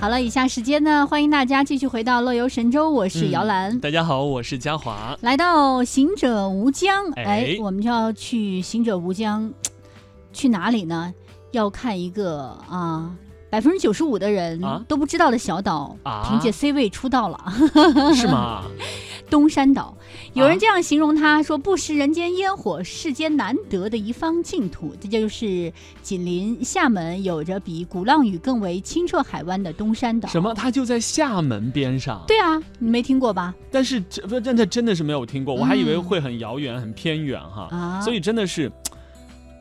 好了，以下时间呢，欢迎大家继续回到乐游神州，我是姚兰。大家好，我是嘉华。来到行者无疆，哎哎，我们就要去行者无疆，去哪里呢？要看一个啊，百分之九十五的人啊都不知道的小岛，啊凭借 C 位出道了。是吗？东山岛，有人啊这样形容它，说不食人间烟火，世间难得的一方净土。这就是紧邻厦门，有着比鼓浪屿更为清澈海湾的东山岛。什么？？它就在厦门边上。对啊，你没听过吧？但是这不真的真的是没有听过，我还以为嗯会很遥远、很偏远哈。啊，所以真的是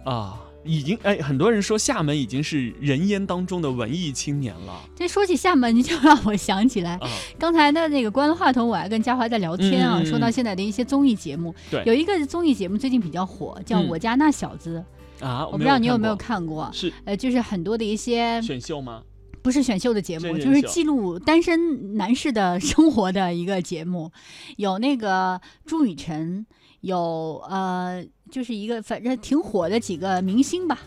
啊，已经哎，很多人说厦门已经是人烟当中的文艺青年了这说起厦门，就让我想起来，啊。刚才的那个关了话筒，我还跟嘉华在聊天啊，说到现在的一些综艺节目，对有一个综艺节目最近比较火，叫《嗯我家那小子》，啊，我不知道你有没有看过？。是呃，就是很多的一些选秀吗？不是选秀的节目，就是记录单身男士的生活的一个节目，有那个朱雨辰，有呃，就是一个反正挺火的几个明星吧，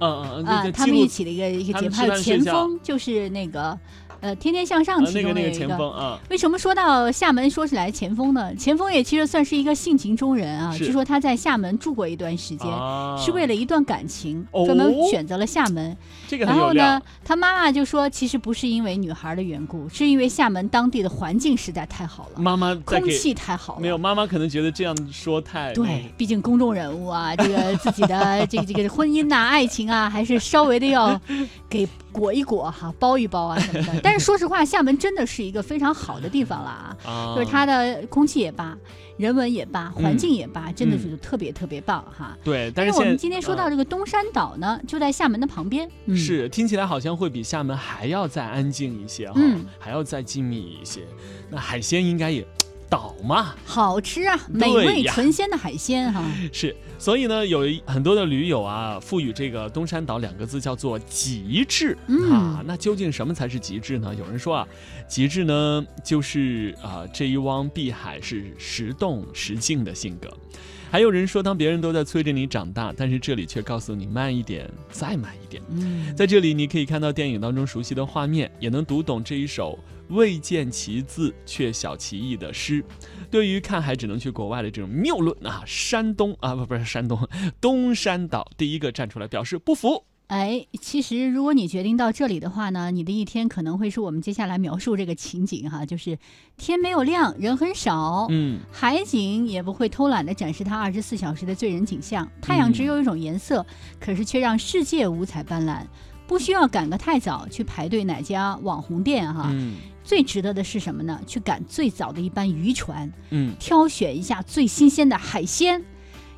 嗯嗯啊、嗯，他们一起的一个一个节目，还有吃饭睡觉。前锋，就是那个呃《天天向上啊》其那个那个中的有一个。前锋啊，为什么说到厦门说起来前锋呢？前锋也其实算是一个性情中人啊。是据说他在厦门住过一段时间，啊是为了一段感情，哦专门选择了厦门。这个然后呢，他妈妈就说，其实不是因为女孩的缘故，是因为厦门当地的环境实在太好了，妈妈空气太好了。没有，妈妈可能觉得这样说太对，毕竟公众人物啊，这个自己的 这个这个婚姻呐、爱情啊，还是稍微的要给裹一裹哈，包一包啊什么的。但是说实话，厦门真的是一个非常好的地方了啊，啊，就是它的空气也罢，人文也罢，环境也罢，真的嗯是特别特别棒哈。对，但但是我们今天说到嗯这个东山岛呢，就在厦门的旁边，嗯、是听起来好像会比厦门还要再安静一些哈，嗯还要再静谧一些。那海鲜应该也岛嘛，好吃啊，美味纯鲜的海鲜哈。是，所以呢，有一很多的驴友啊，赋予这个东山岛两个字叫做极致、嗯啊。那究竟什么才是极致呢？有人说啊，极致呢就是啊这一汪碧海是时动时静的性格。还有人说，当别人都在催着你长大，但是这里却告诉你慢一点，再慢一点。嗯，在这里，你可以看到电影当中熟悉的画面，也能读懂这一首未见其字却晓其意的诗。对于看海只能去国外的这种谬论啊，山东啊不不是山东，东山岛第一个站出来表示不服。哎，其实如果你决定到这里的话呢，你的一天可能会是我们接下来描述这个情景哈，就是天没有亮，人很少，嗯，海景也不会偷懒的展示它二十四小时的醉人景象，太阳只有一种颜色，可是却让世界五彩斑斓。不需要赶个太早去排队哪家网红店哈，嗯最值得的是什么呢？去赶最早的一班渔船，嗯，挑选一下最新鲜的海鲜，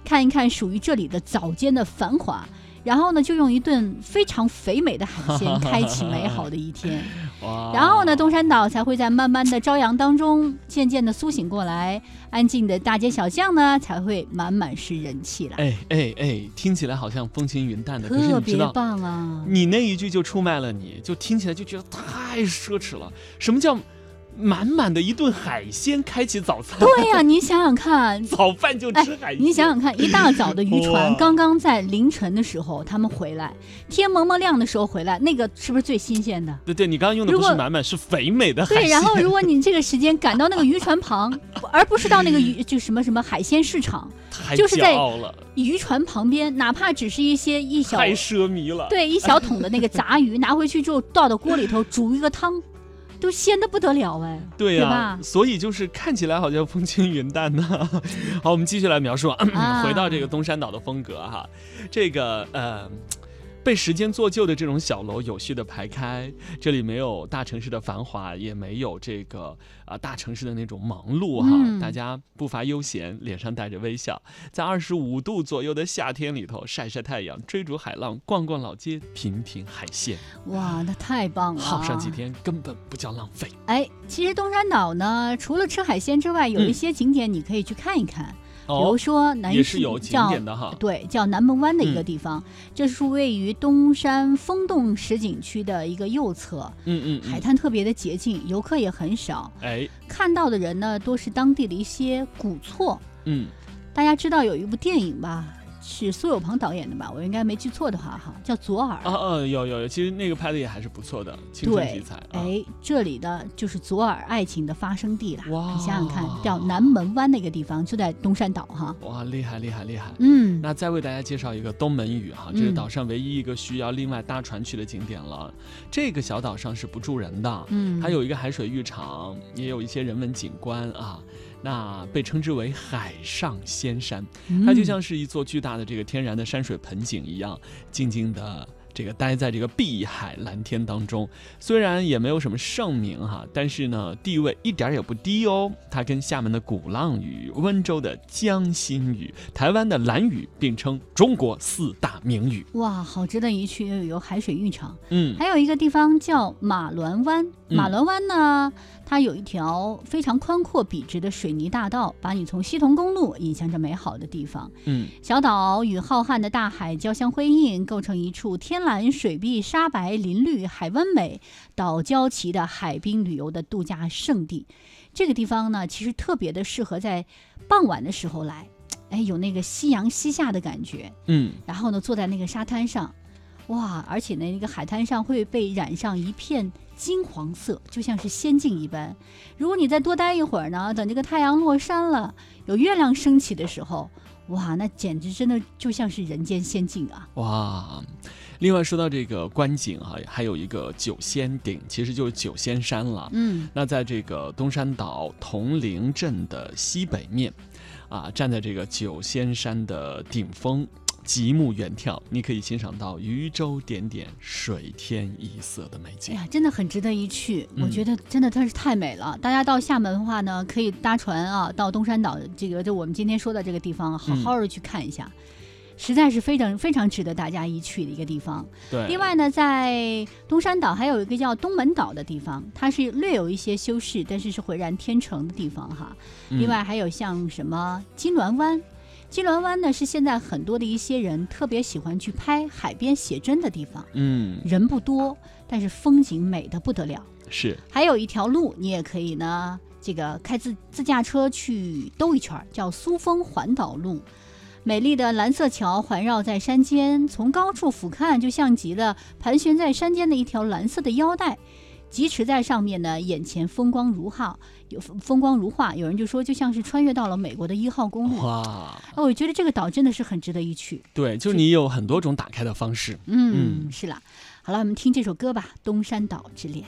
看一看属于这里的早间的繁华，然后呢，就用一顿非常肥美的海鲜 开启美好的一天。哇然后呢，东山岛才会在慢慢的朝阳当中渐渐的苏醒过来，安静的大街小巷呢才会满满是人气了，哎哎哎，听起来好像风轻云淡的，可是特别你知道，棒啊！你那一句就出卖了你，就听起来就觉得太太奢侈了。什么叫满满的一顿海鲜开启早餐？对呀、你想想看，早饭就吃海鲜。你想想看，一大早的渔船刚刚在凌晨的时候他们回来，天蒙蒙亮的时候回来，那个是不是最新鲜的？对对，你刚刚用的不是满满，是肥美的海对，然后如果你这个时间赶到那个渔船旁，而不是到那个渔 就什么什么海鲜市场，就是在渔船旁边，哪怕只是一些一小太奢靡了。对一小桶的那个杂鱼，拿回去之后倒到锅里头煮一个汤，都鲜的不得了哎，对呀、吧？所以就是看起来好像风轻云淡呢。好，我们继续来描述啊，啊回到这个东山岛的风格哈，这个呃。被时间做旧的这种小楼有序的排开，这里没有大城市的繁华，也没有这个啊、大城市的那种忙碌哈。嗯大家步伐悠闲，脸上带着微笑，在二十五度左右的夏天里头晒晒太阳，追逐海浪，逛逛老街，品品海鲜，哇，那太棒了！耗上几。天根本不叫浪费。哎，其实东山岛呢，除了吃海鲜之外，有一些景点你可以去看一看，比如哦，说南也是有景叫点的哈。对，叫南门湾的一个嗯。地方，这是位于东山风洞石景区的一个右侧，嗯嗯，嗯。海滩特别的洁净，游客也很少，哎，看到的人呢多是当地的一些古厝。嗯，大家知道有一部电影吧，是苏有朋导演的吧？我应该没记错的话哈，叫《左耳》。啊啊，有有有，其实那个拍的也还是不错的，青春题对材。，啊、哎，这里的就是左耳爱情的发生地啦。哇你想想看，叫南门湾那个地方，就在东山岛哈。哇，厉害厉害厉害！嗯，那再为大家介绍一个东门屿哈，这是嗯岛上唯一一个需要另外搭船去的景点了。这个小岛上是不住人的，嗯，还有一个海水浴场，也有一些人文景观啊。那被称之为海上仙山，它就嗯像是一座巨大的这个天然的山水盆景一样，静静的这个待在这个碧海蓝天当中。虽然也没有什么盛名哈，但是呢地位一点儿也不低哦。它跟厦门的鼓浪屿、温州的江心屿、台湾的兰屿并称中国四大名屿。哇，好值得一去，又有海水浴场，嗯还有一个地方叫马銮湾。嗯马銮湾呢，它有一条非常宽阔笔直的水泥大道，把你从西桐公路引向这美好的地方。嗯小岛与浩瀚的大海交相辉映，构成一处天蓝水碧、沙白林绿、海湾美、岛礁奇的海滨旅游的度假胜地。这个地方呢，其实特别的适合在傍晚的时候来，哎，有那个夕阳西下的感觉。嗯，然后呢，坐在那个沙滩上，哇，而且呢，那个海滩上会被染上一片金黄色，就像是仙境一般。如果你再多待一会儿呢，等这个太阳落山了，有月亮升起的时候，哇，那简直真的就像是人间仙境啊！哇。另外说到这个观景哈、还有一个九仙顶，其实就是九仙山了。嗯，那在这个东山岛铜陵镇的西北面，啊，站在这个九仙山的顶峰，极目远眺，你可以欣赏到渔舟点点、水天一色的美景。哎呀，真的很值得一去。我嗯觉得真的它是太美了。大家到厦门的话呢，可以搭船啊，到东山岛这个就我们今天说的这个地方，好好的去看一下。实在是非常非常值得大家一去的一个地方。对，另外呢，在东山岛还有一个叫东门岛的地方，它是略有一些修饰，但是是浑然天成的地方哈。嗯另外还有像什么金銮湾，金銮湾呢是现在很多的一些人特别喜欢去拍海边写真的地方，嗯，人不多，但是风景美的不得了。是，还有一条路，你也可以呢，这个开自自驾车去兜一圈，叫苏峰环岛路。美丽的蓝色桥环绕在山间，从高处俯瞰，就像极了盘旋在山间的一条蓝色的腰带。疾驰在上面呢，眼前风光如画，有风光如画。有人就说，就像是穿越到了美国的一号公路。哇，哦，我觉得这个岛真的是很值得一去。对，就是你有很多种打开的方式。嗯，嗯是啦。好了，我们听这首歌吧，《东山岛之恋》。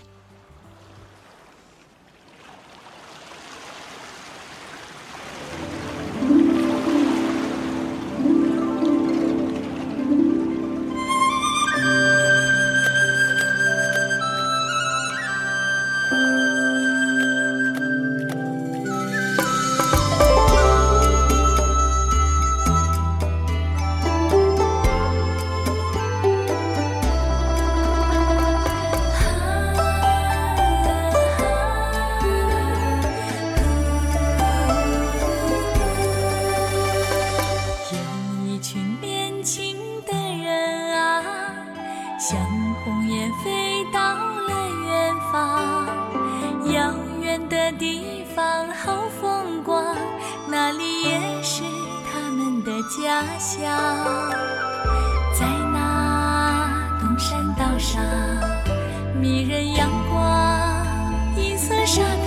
远的地方好风光，那里也是他们的家乡。在那东山岛上，迷人阳光，银色沙滩。